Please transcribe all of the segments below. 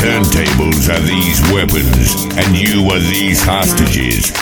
turntables are these weapons, and you are these hostages.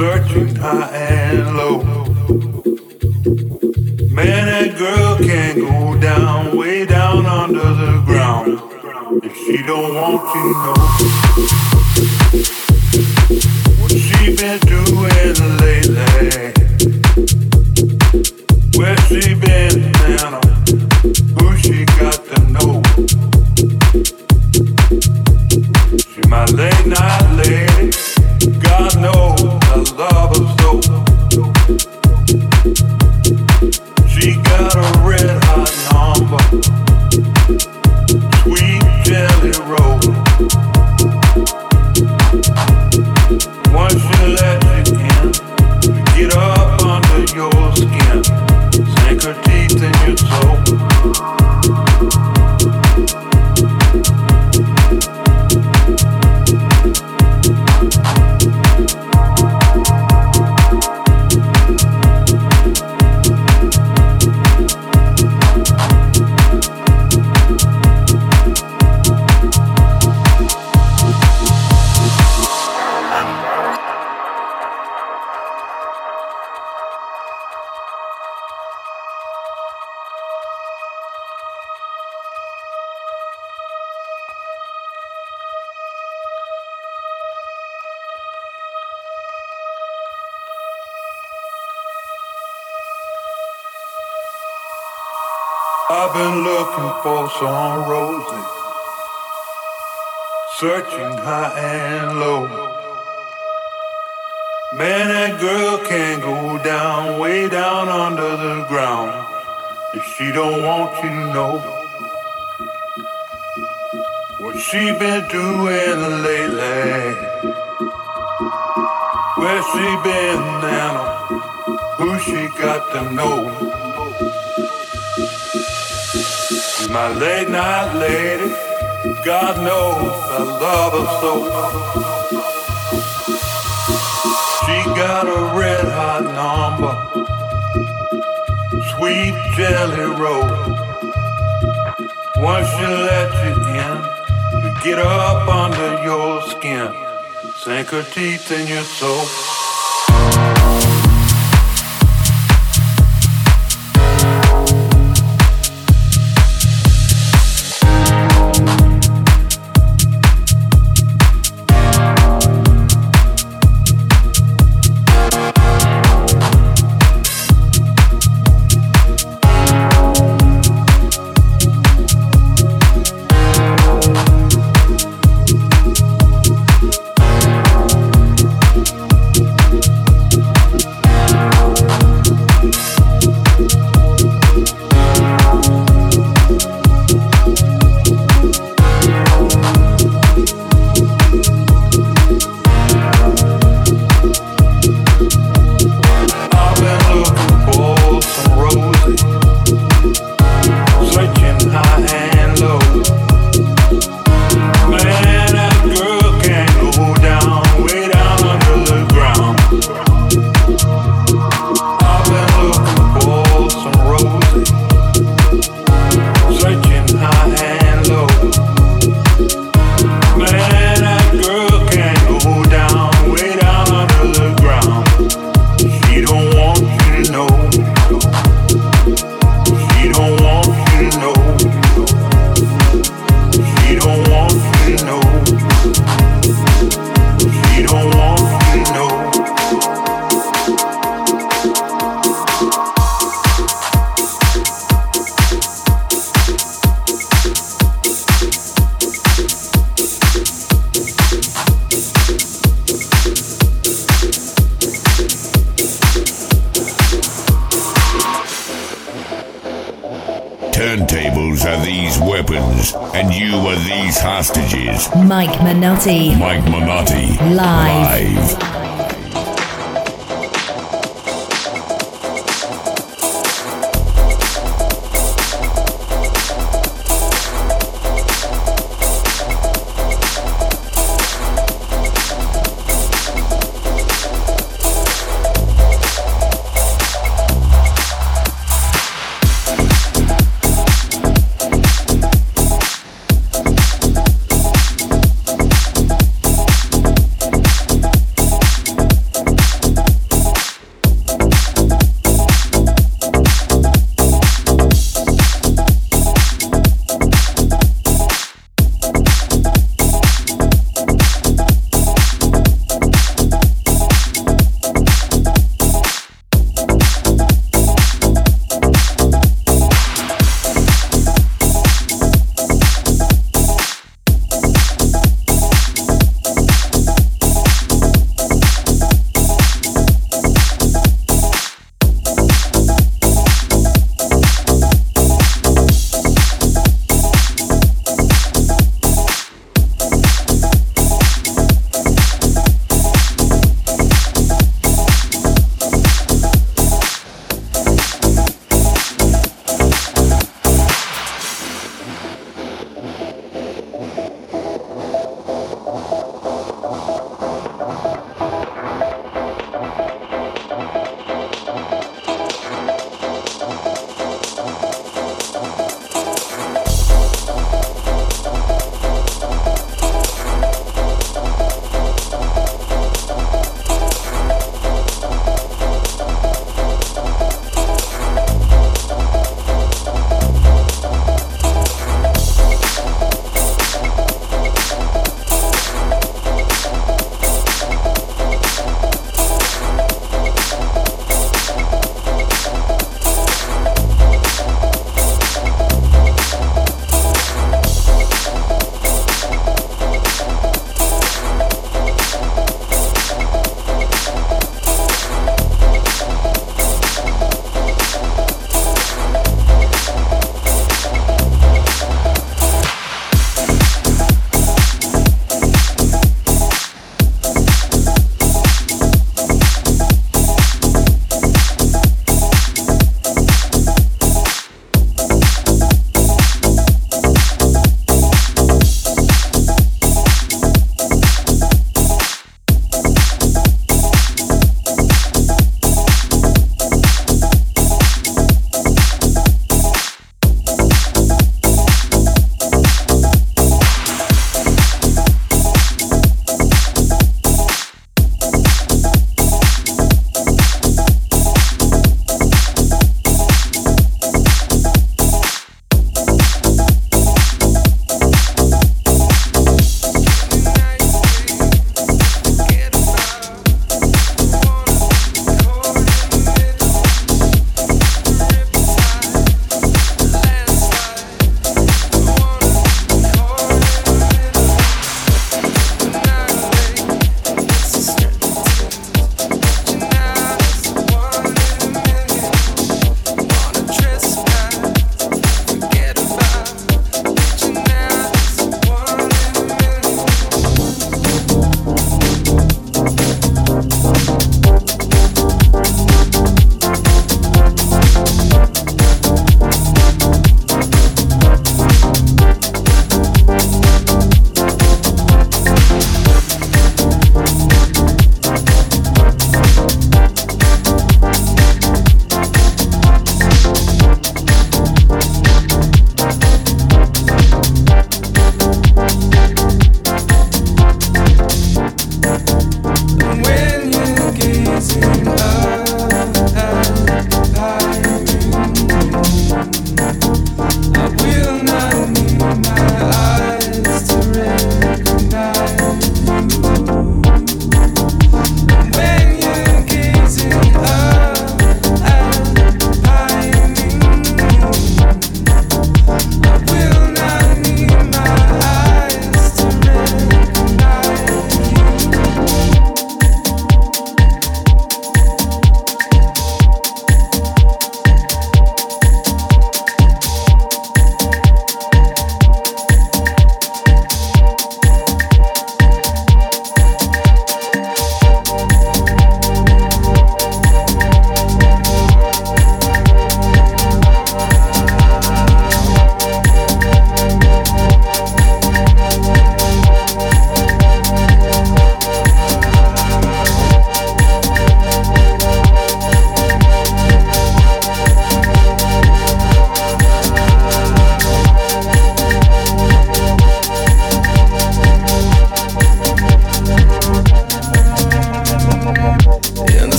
Searching high and low. Man and girl can go down, way down under the ground. If she don't want to know what she been doing lately, where she searching high and low. Man and girl can go down, way down under the ground. If she don't want you to know what she been doing lately, where she been now, who she got to know. My late night lady, God knows I love her so. She got a red hot number, sweet jelly roll. Once she let you in, you get up under your skin, sink her teeth in your soul. Mike Minotti. Minotti. Live. Live.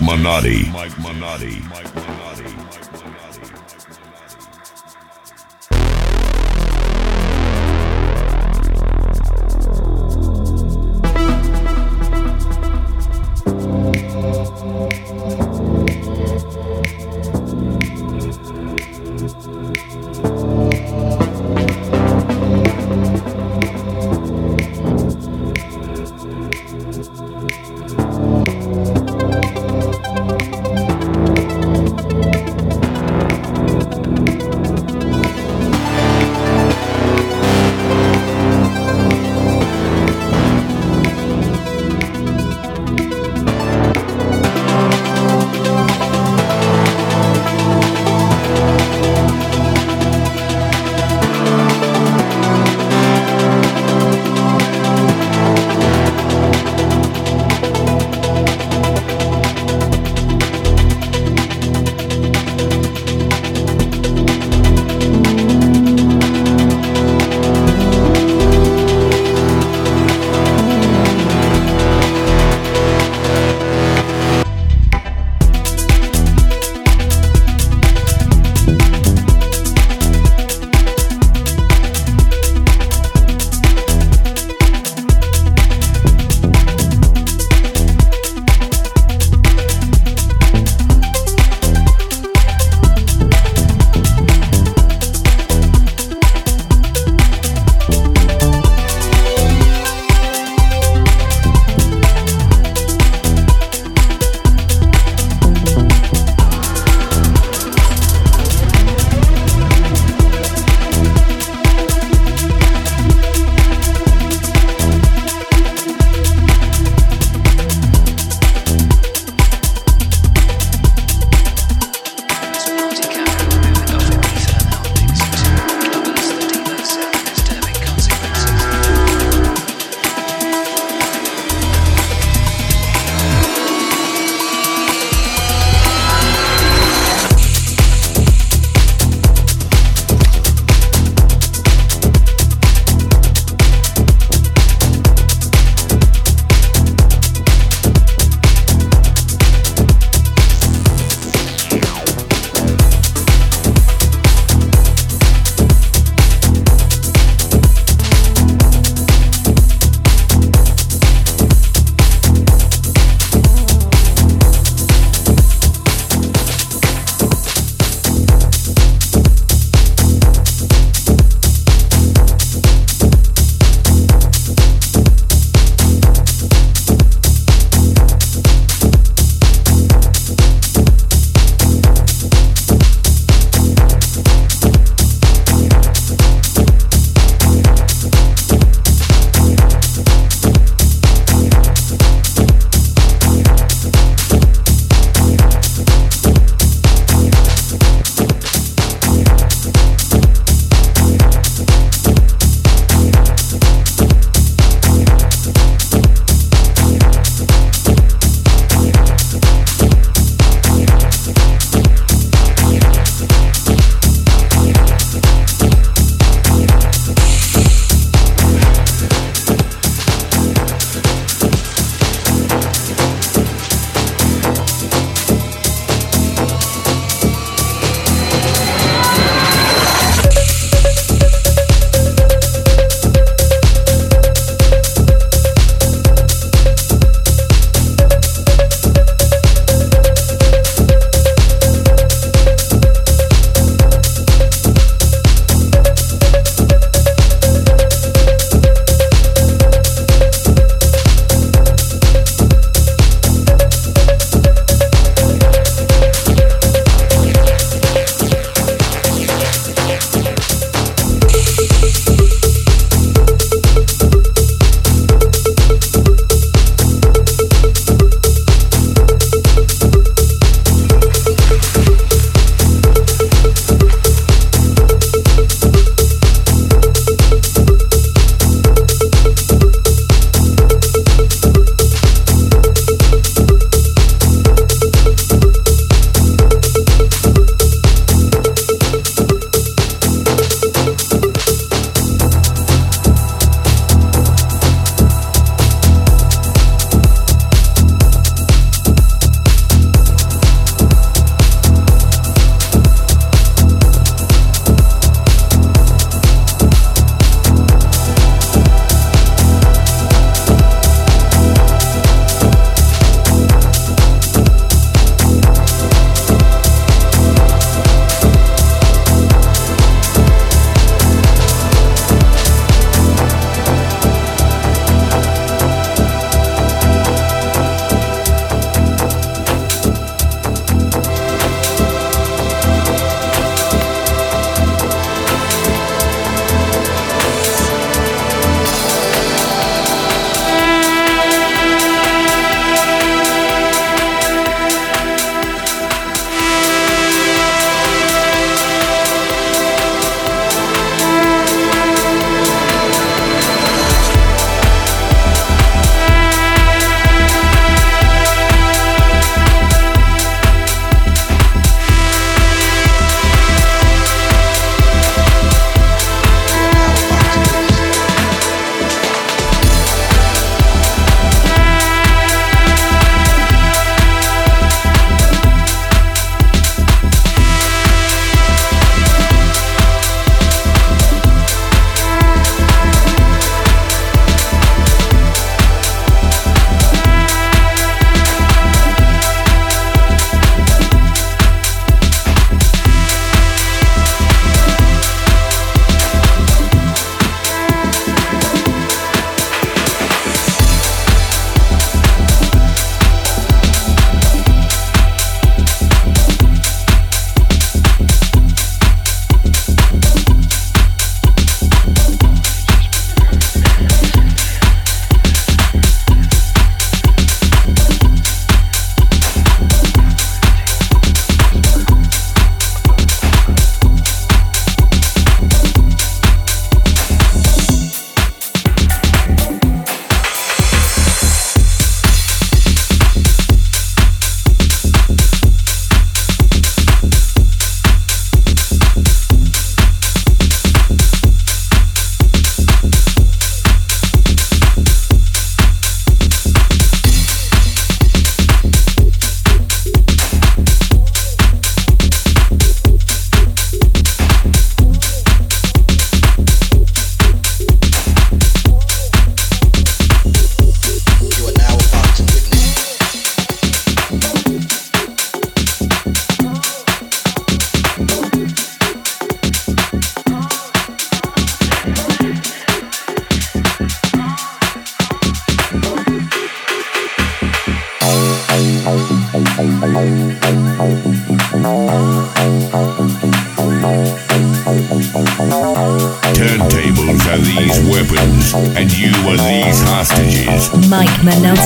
Mike Minotti. Mike Minotti.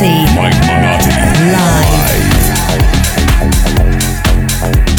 Mike Minotti. Live. Live.